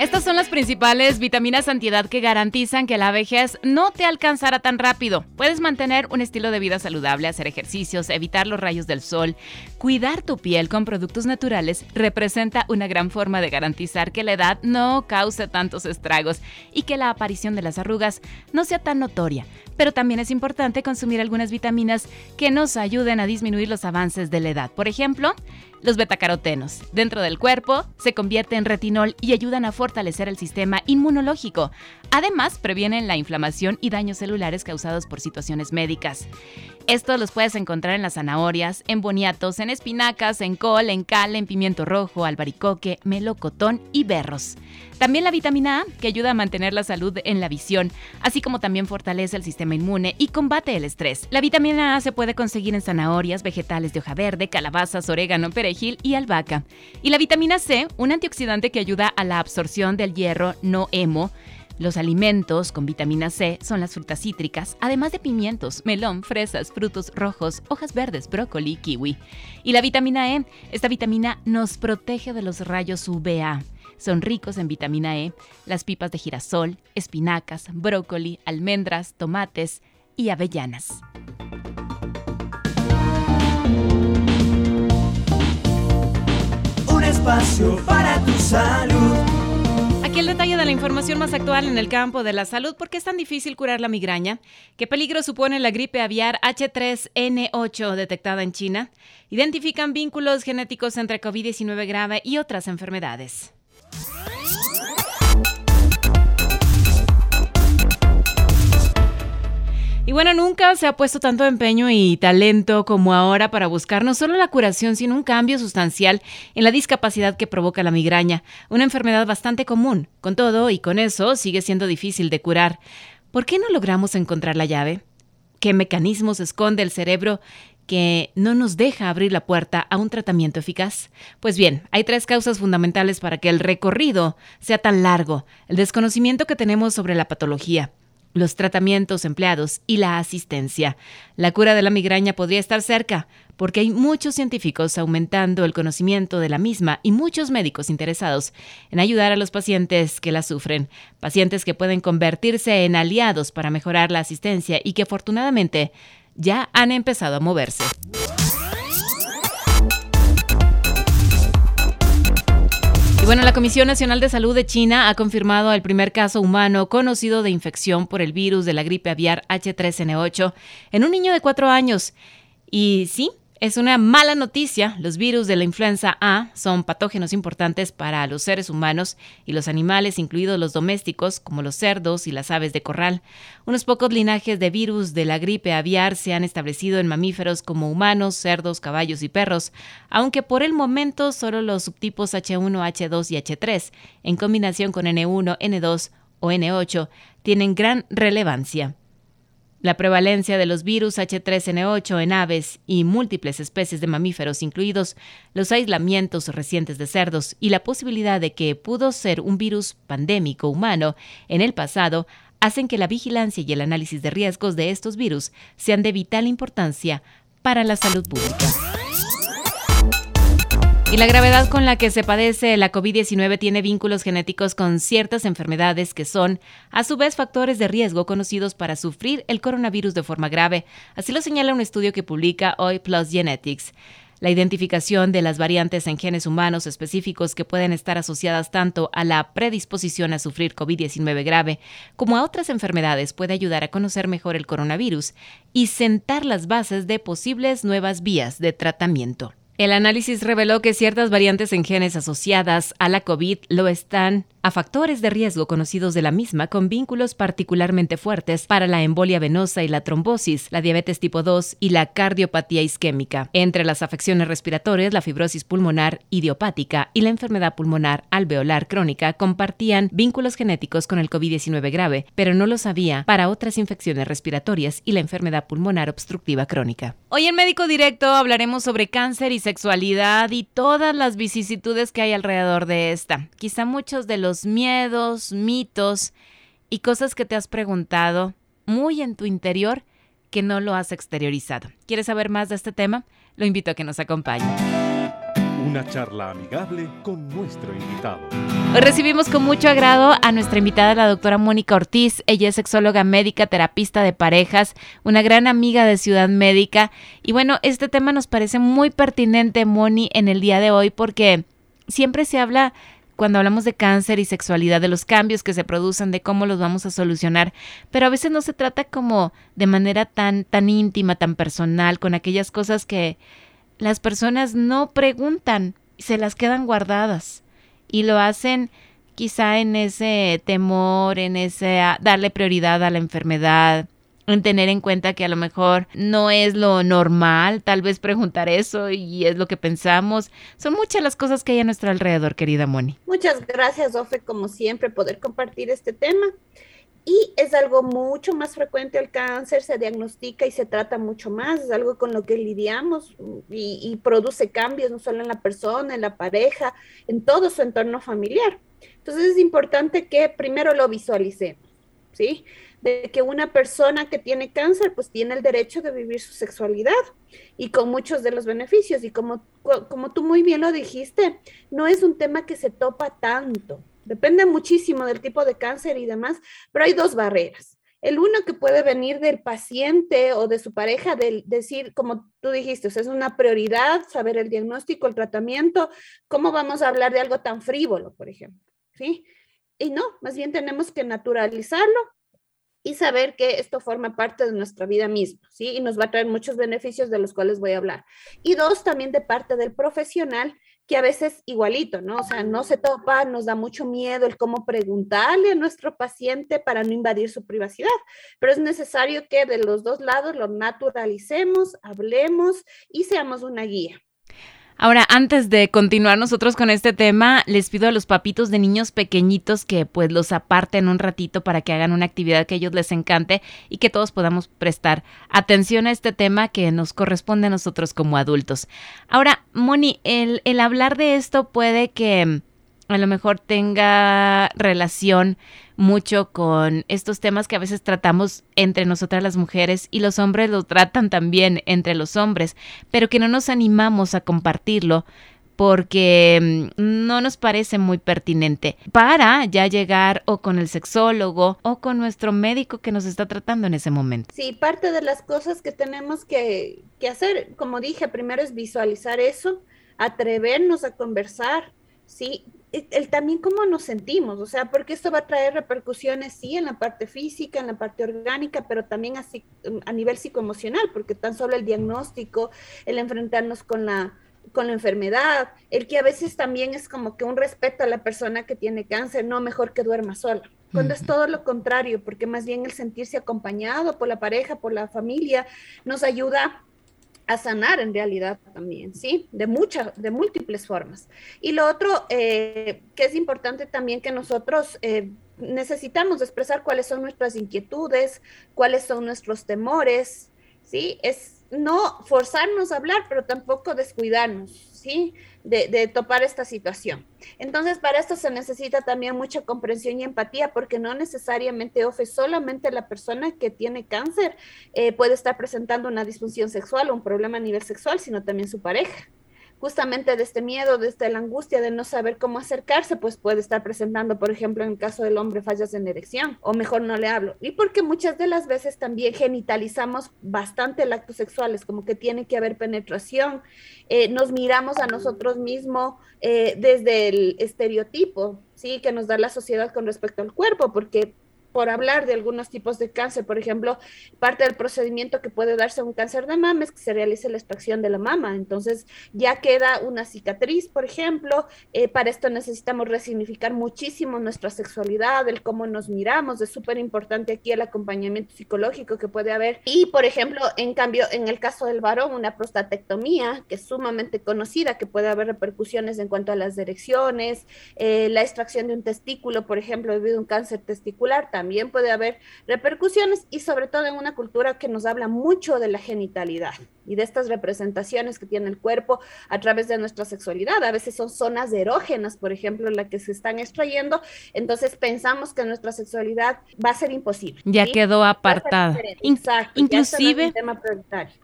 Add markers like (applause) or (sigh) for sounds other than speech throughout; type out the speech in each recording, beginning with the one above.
Estas son las principales vitaminas antiedad que garantizan que la vejez no te alcanzará tan rápido. Puedes mantener un estilo de vida saludable, hacer ejercicios, evitar los rayos del sol, cuidar tu piel con productos naturales representa una gran forma de garantizar que la edad no cause tantos estragos y que la aparición de las arrugas no sea tan notoria. Pero también es importante consumir algunas vitaminas que nos ayuden a disminuir los avances de la edad. Por ejemplo, los betacarotenos. Dentro del cuerpo se convierten en retinol y ayudan a fortalecer el sistema inmunológico. Además, previenen la inflamación y daños celulares causados por situaciones médicas. Estos los puedes encontrar en las zanahorias, en boniatos, en espinacas, en col, en cal, en pimiento rojo, albaricoque, melocotón y berros. También la vitamina A, que ayuda a mantener la salud en la visión, así como también fortalece el sistema inmune y combate el estrés. La vitamina A se puede conseguir en zanahorias, vegetales de hoja verde, calabazas, orégano, perejil y albahaca. Y la vitamina C, un antioxidante que ayuda a la absorción del hierro no hemo, los alimentos con vitamina C son las frutas cítricas, además de pimientos, melón, fresas, frutos rojos, hojas verdes, brócoli kiwi. Y la vitamina E, esta vitamina nos protege de los rayos UVA. Son ricos en vitamina E las pipas de girasol, espinacas, brócoli, almendras, tomates y avellanas. Un espacio para tu salud. Aquí el detalle de la información más actual en el campo de la salud. ¿Por qué es tan difícil curar la migraña? ¿Qué peligro supone la gripe aviar H3N8 detectada en China? Identifican vínculos genéticos entre COVID-19 grave y otras enfermedades. Y bueno, nunca se ha puesto tanto empeño y talento como ahora para buscar no solo la curación, sino un cambio sustancial en la discapacidad que provoca la migraña, una enfermedad bastante común. Con todo y con eso sigue siendo difícil de curar. ¿Por qué no logramos encontrar la llave? ¿Qué mecanismos esconde el cerebro que no nos deja abrir la puerta a un tratamiento eficaz? Pues bien, hay tres causas fundamentales para que el recorrido sea tan largo. El desconocimiento que tenemos sobre la patología, los tratamientos empleados y la asistencia. La cura de la migraña podría estar cerca, porque hay muchos científicos aumentando el conocimiento de la misma y muchos médicos interesados en ayudar a los pacientes que la sufren, pacientes que pueden convertirse en aliados para mejorar la asistencia y que afortunadamente ya han empezado a moverse. Y bueno, la Comisión Nacional de Salud de China ha confirmado el primer caso humano conocido de infección por el virus de la gripe aviar H3N8 en un niño de cuatro años. Y sí, es una mala noticia. Los virus de la influenza A son patógenos importantes para los seres humanos y los animales, incluidos los domésticos, como los cerdos y las aves de corral. Unos pocos linajes de virus de la gripe aviar se han establecido en mamíferos como humanos, cerdos, caballos y perros, aunque por el momento solo los subtipos H1, H2 y H3, en combinación con N1, N2 o N8, tienen gran relevancia. La prevalencia de los virus H3N8 en aves y múltiples especies de mamíferos, incluidos los aislamientos recientes de cerdos y la posibilidad de que pudo ser un virus pandémico humano en el pasado, hacen que la vigilancia y el análisis de riesgos de estos virus sean de vital importancia para la salud pública. Y la gravedad con la que se padece la COVID-19 tiene vínculos genéticos con ciertas enfermedades que son, a su vez, factores de riesgo conocidos para sufrir el coronavirus de forma grave. Así lo señala un estudio que publica hoy Plus Genetics. La identificación de las variantes en genes humanos específicos que pueden estar asociadas tanto a la predisposición a sufrir COVID-19 grave como a otras enfermedades puede ayudar a conocer mejor el coronavirus y sentar las bases de posibles nuevas vías de tratamiento. El análisis reveló que ciertas variantes en genes asociadas a la COVID lo están a factores de riesgo conocidos de la misma con vínculos particularmente fuertes para la embolia venosa y la trombosis, la diabetes tipo 2 y la cardiopatía isquémica. Entre las afecciones respiratorias, la fibrosis pulmonar idiopática y la enfermedad pulmonar alveolar crónica compartían vínculos genéticos con el COVID-19 grave, pero no los había para otras infecciones respiratorias y la enfermedad pulmonar obstructiva crónica. Hoy en Médico Directo hablaremos sobre cáncer y sexualidad y todas las vicisitudes que hay alrededor de esta. Quizá muchos de los miedos, mitos y cosas que te has preguntado muy en tu interior que no lo has exteriorizado. ¿Quieres saber más de este tema? Lo invito a que nos acompañe. Una charla amigable con nuestro invitado. Hoy recibimos con mucho agrado a nuestra invitada, la doctora Mónica Ortiz. Ella es sexóloga médica, terapista de parejas, una gran amiga de Ciudad Médica. Y bueno, este tema nos parece muy pertinente, Moni, en el día de hoy porque siempre se habla cuando hablamos de cáncer y sexualidad, de los cambios que se producen, de cómo los vamos a solucionar, pero a veces no se trata como de manera tan, tan íntima, tan personal, con aquellas cosas que las personas no preguntan, se las quedan guardadas y lo hacen quizá en ese temor, en ese darle prioridad a la enfermedad, en tener en cuenta que a lo mejor no es lo normal, tal vez preguntar eso y es lo que pensamos. Son muchas las cosas que hay a nuestro alrededor, querida Moni. Muchas gracias, Ofe, como siempre, poder compartir este tema. Y es algo mucho más frecuente el cáncer, se diagnostica y se trata mucho más, es algo con lo que lidiamos y, y produce cambios no solo en la persona, en la pareja, en todo su entorno familiar. Entonces es importante que primero lo visualicemos, ¿sí? De que una persona que tiene cáncer pues tiene el derecho de vivir su sexualidad y con muchos de los beneficios. Y como, como tú muy bien lo dijiste, no es un tema que se topa tanto. Depende muchísimo del tipo de cáncer y demás, pero hay dos barreras. El uno que puede venir del paciente o de su pareja, de decir, como tú dijiste, es una prioridad saber el diagnóstico, el tratamiento, ¿cómo vamos a hablar de algo tan frívolo, por ejemplo? ¿Sí? Y no, más bien tenemos que naturalizarlo y saber que esto forma parte de nuestra vida misma, ¿sí? Y nos va a traer muchos beneficios de los cuales voy a hablar. Y dos, también de parte del profesional, que a veces igualito, ¿no? O sea, no se topa, nos da mucho miedo el cómo preguntarle a nuestro paciente para no invadir su privacidad, pero es necesario que de los dos lados lo naturalicemos, hablemos y seamos una guía. Ahora, antes de continuar nosotros con este tema, les pido a los papitos de niños pequeñitos que pues los aparten un ratito para que hagan una actividad que a ellos les encante y que todos podamos prestar atención a este tema que nos corresponde a nosotros como adultos. Ahora, Moni, el, el hablar de esto puede que a lo mejor tenga relación mucho con estos temas que a veces tratamos entre nosotras las mujeres y los hombres lo tratan también entre los hombres, pero que no nos animamos a compartirlo porque mm, no nos parece muy pertinente para ya llegar o con el sexólogo o con nuestro médico que nos está tratando en ese momento. Sí, parte de las cosas que tenemos que, que hacer, como dije, primero es visualizar eso, atrevernos a conversar, sí, el, también cómo nos sentimos, o sea, porque esto va a traer repercusiones, sí, en la parte física, en la parte orgánica, pero también así, a nivel psicoemocional, porque tan solo el diagnóstico, el enfrentarnos con la, con la enfermedad, el que a veces también es como que un respeto a la persona que tiene cáncer, no mejor que duerma sola, cuando es todo lo contrario, porque más bien el sentirse acompañado por la pareja, por la familia, nos ayuda a sanar en realidad también, ¿sí? De muchas, de múltiples formas. Y lo otro eh, que es importante también que nosotros eh, necesitamos expresar cuáles son nuestras inquietudes, cuáles son nuestros temores, ¿sí? Es no forzarnos a hablar, pero tampoco descuidarnos, ¿sí? De, topar esta situación. Entonces, para esto se necesita también mucha comprensión y empatía, porque no necesariamente, Ofe, solamente la persona que tiene cáncer eh, puede estar presentando una disfunción sexual o un problema a nivel sexual, sino también su pareja justamente de este miedo, de esta la angustia de no saber cómo acercarse, pues puede estar presentando, por ejemplo, en el caso del hombre, fallas en erección, o mejor no le hablo. Y porque muchas de las veces también genitalizamos bastante el acto sexual, es como que tiene que haber penetración, eh, nos miramos a nosotros mismos eh, desde el estereotipo, ¿sí? Que nos da la sociedad con respecto al cuerpo, porque por hablar de algunos tipos de cáncer, por ejemplo, parte del procedimiento que puede darse a un cáncer de mama es que se realice la extracción de la mama. Entonces ya queda una cicatriz, por ejemplo. Eh, para esto necesitamos resignificar muchísimo nuestra sexualidad, el cómo nos miramos. Es súper importante aquí el acompañamiento psicológico que puede haber. Y, por ejemplo, en cambio, en el caso del varón, una prostatectomía, que es sumamente conocida, que puede haber repercusiones en cuanto a las direcciones, eh, la extracción de un testículo, por ejemplo, debido a un cáncer testicular, también puede haber repercusiones y sobre todo en una cultura que nos habla mucho de la genitalidad y de estas representaciones que tiene el cuerpo a través de nuestra sexualidad. A veces son zonas erógenas, por ejemplo, las que se están extrayendo, entonces pensamos que nuestra sexualidad va a ser imposible. Ya quedó apartada. Exacto, Inclusive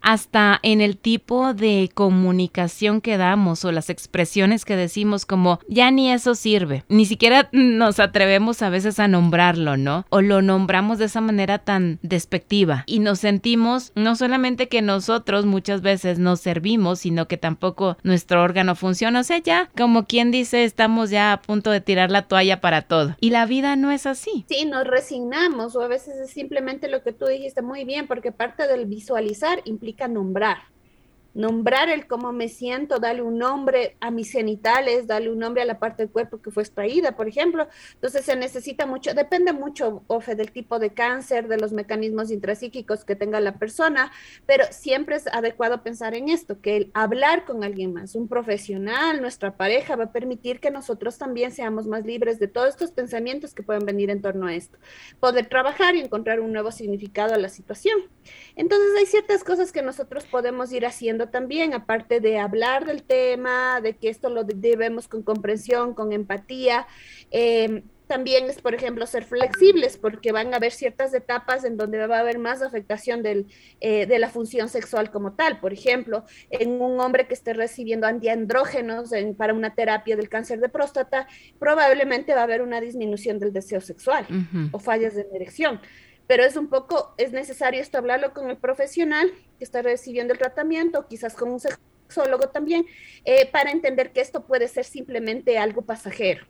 hasta en el tipo de comunicación que damos o las expresiones que decimos como ya ni eso sirve, ni siquiera nos atrevemos a veces a nombrarlo, ¿no? O lo nombramos de esa manera tan despectiva y nos sentimos no solamente que nosotros muchas veces nos servimos, sino que tampoco nuestro órgano funciona. O sea, ya, como quien dice, estamos ya a punto de tirar la toalla para todo. Y la vida no es así. Sí, nos resignamos o a veces es simplemente lo que tú dijiste muy bien, porque parte del visualizar implica nombrar nombrar el cómo me siento, darle un nombre a mis genitales, darle un nombre a la parte del cuerpo que fue extraída, por ejemplo. Entonces se necesita mucho, depende mucho, Ofe, del tipo de cáncer, de los mecanismos intrapsíquicos que tenga la persona, pero siempre es adecuado pensar en esto, que el hablar con alguien más, un profesional, nuestra pareja, va a permitir que nosotros también seamos más libres de todos estos pensamientos que pueden venir en torno a esto. Poder trabajar y encontrar un nuevo significado a la situación. Entonces hay ciertas cosas que nosotros podemos ir haciendo también, aparte de hablar del tema, de que esto lo debemos con comprensión, con empatía. Em, también es, por ejemplo, ser flexibles, porque van a haber ciertas etapas en donde va a haber más afectación del, eh, de la función sexual como tal. Por ejemplo, en un hombre que esté recibiendo antiandrógenos para una terapia del cáncer de próstata, probablemente va a haber una disminución del deseo sexual o fallas de erección pero es un poco, es necesario esto hablarlo con el profesional que está recibiendo el tratamiento, quizás con un sexólogo también, eh, para entender que esto puede ser simplemente algo pasajero.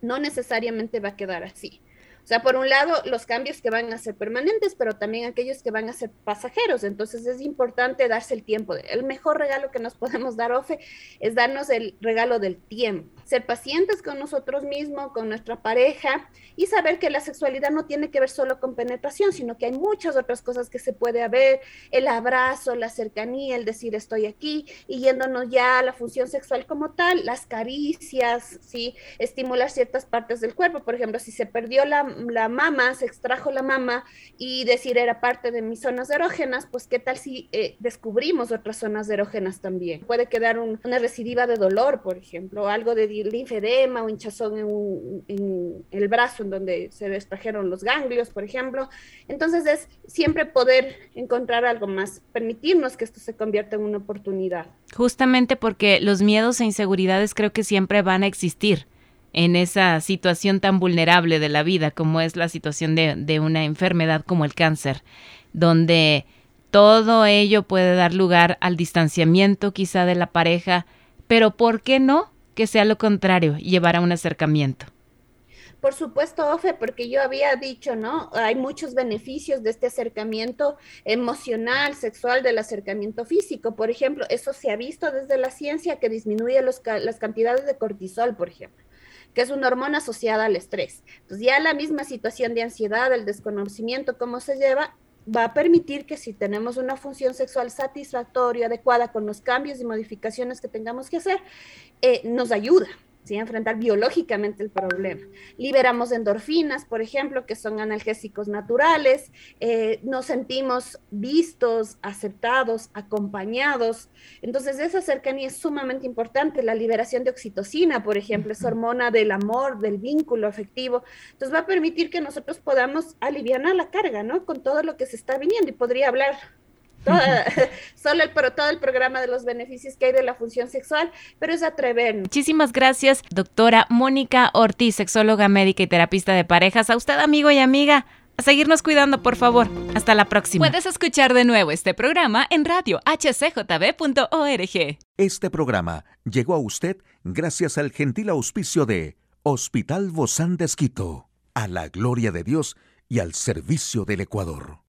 No necesariamente va a quedar así. O sea, por un lado, los cambios que van a ser permanentes, pero también aquellos que van a ser pasajeros. Entonces es importante darse el tiempo. El mejor regalo que nos (laughs) podemos dar, Ofe, es darnos el regalo del tiempo. Ser pacientes con nosotros mismos, con nuestra pareja y saber que la sexualidad no tiene que ver solo con penetración, sino que hay muchas otras cosas que se puede haber. El abrazo, la cercanía, el decir estoy aquí y yéndonos ya a la función sexual como tal, las caricias, ¿sí? Estimular ciertas partes del cuerpo. Por ejemplo, si se perdió la la mama, se extrajo la mama y decir era parte de mis zonas erógenas, pues qué tal si eh, descubrimos otras zonas erógenas también. Puede quedar una recidiva de dolor, por ejemplo, algo de linfedema o hinchazón en, en, el brazo en donde se extrajeron los ganglios, por ejemplo. Entonces es siempre poder encontrar algo más, permitirnos que esto se convierta en una oportunidad. Justamente porque los miedos e inseguridades creo que siempre van a existir en esa situación tan vulnerable de la vida como es la situación de, de, una enfermedad como el cáncer, donde todo ello puede dar lugar al distanciamiento quizá de la pareja, pero ¿por qué no que sea lo contrario, llevar a un acercamiento? Por supuesto, Ofe, porque yo había dicho, ¿no? Hay muchos beneficios de este acercamiento emocional, sexual, del acercamiento físico. Por ejemplo, eso se ha visto desde la ciencia que disminuye los, las cantidades de cortisol, por ejemplo que es una hormona asociada al estrés. Entonces ya la misma situación de ansiedad, el desconocimiento, cómo se lleva, va a permitir que si tenemos una función sexual satisfactoria, adecuada, con los cambios y modificaciones que tengamos que hacer, eh, nos ayuda. ¿Sí? enfrentar biológicamente el problema. Liberamos endorfinas, por ejemplo, que son analgésicos naturales, eh, nos sentimos vistos, aceptados, acompañados. Entonces, esa cercanía es sumamente importante. La liberación de oxitocina, por ejemplo, es hormona del amor, del vínculo afectivo. Entonces, va a permitir que nosotros podamos aliviar la carga, ¿no? Con todo lo que se está viniendo y podría hablar (laughs) solo el, pero todo el programa de los beneficios que hay de la función sexual, pero es atrevernos. Muchísimas gracias, doctora Mónica Ortiz, sexóloga médica y terapista de parejas. A usted, amigo y amiga. A seguirnos cuidando, por favor. Hasta la próxima. Puedes escuchar de nuevo este programa en radio hcjb.org. Este programa llegó a usted gracias al gentil auspicio de Hospital Bozán de Esquito. A la gloria de Dios y al servicio del Ecuador.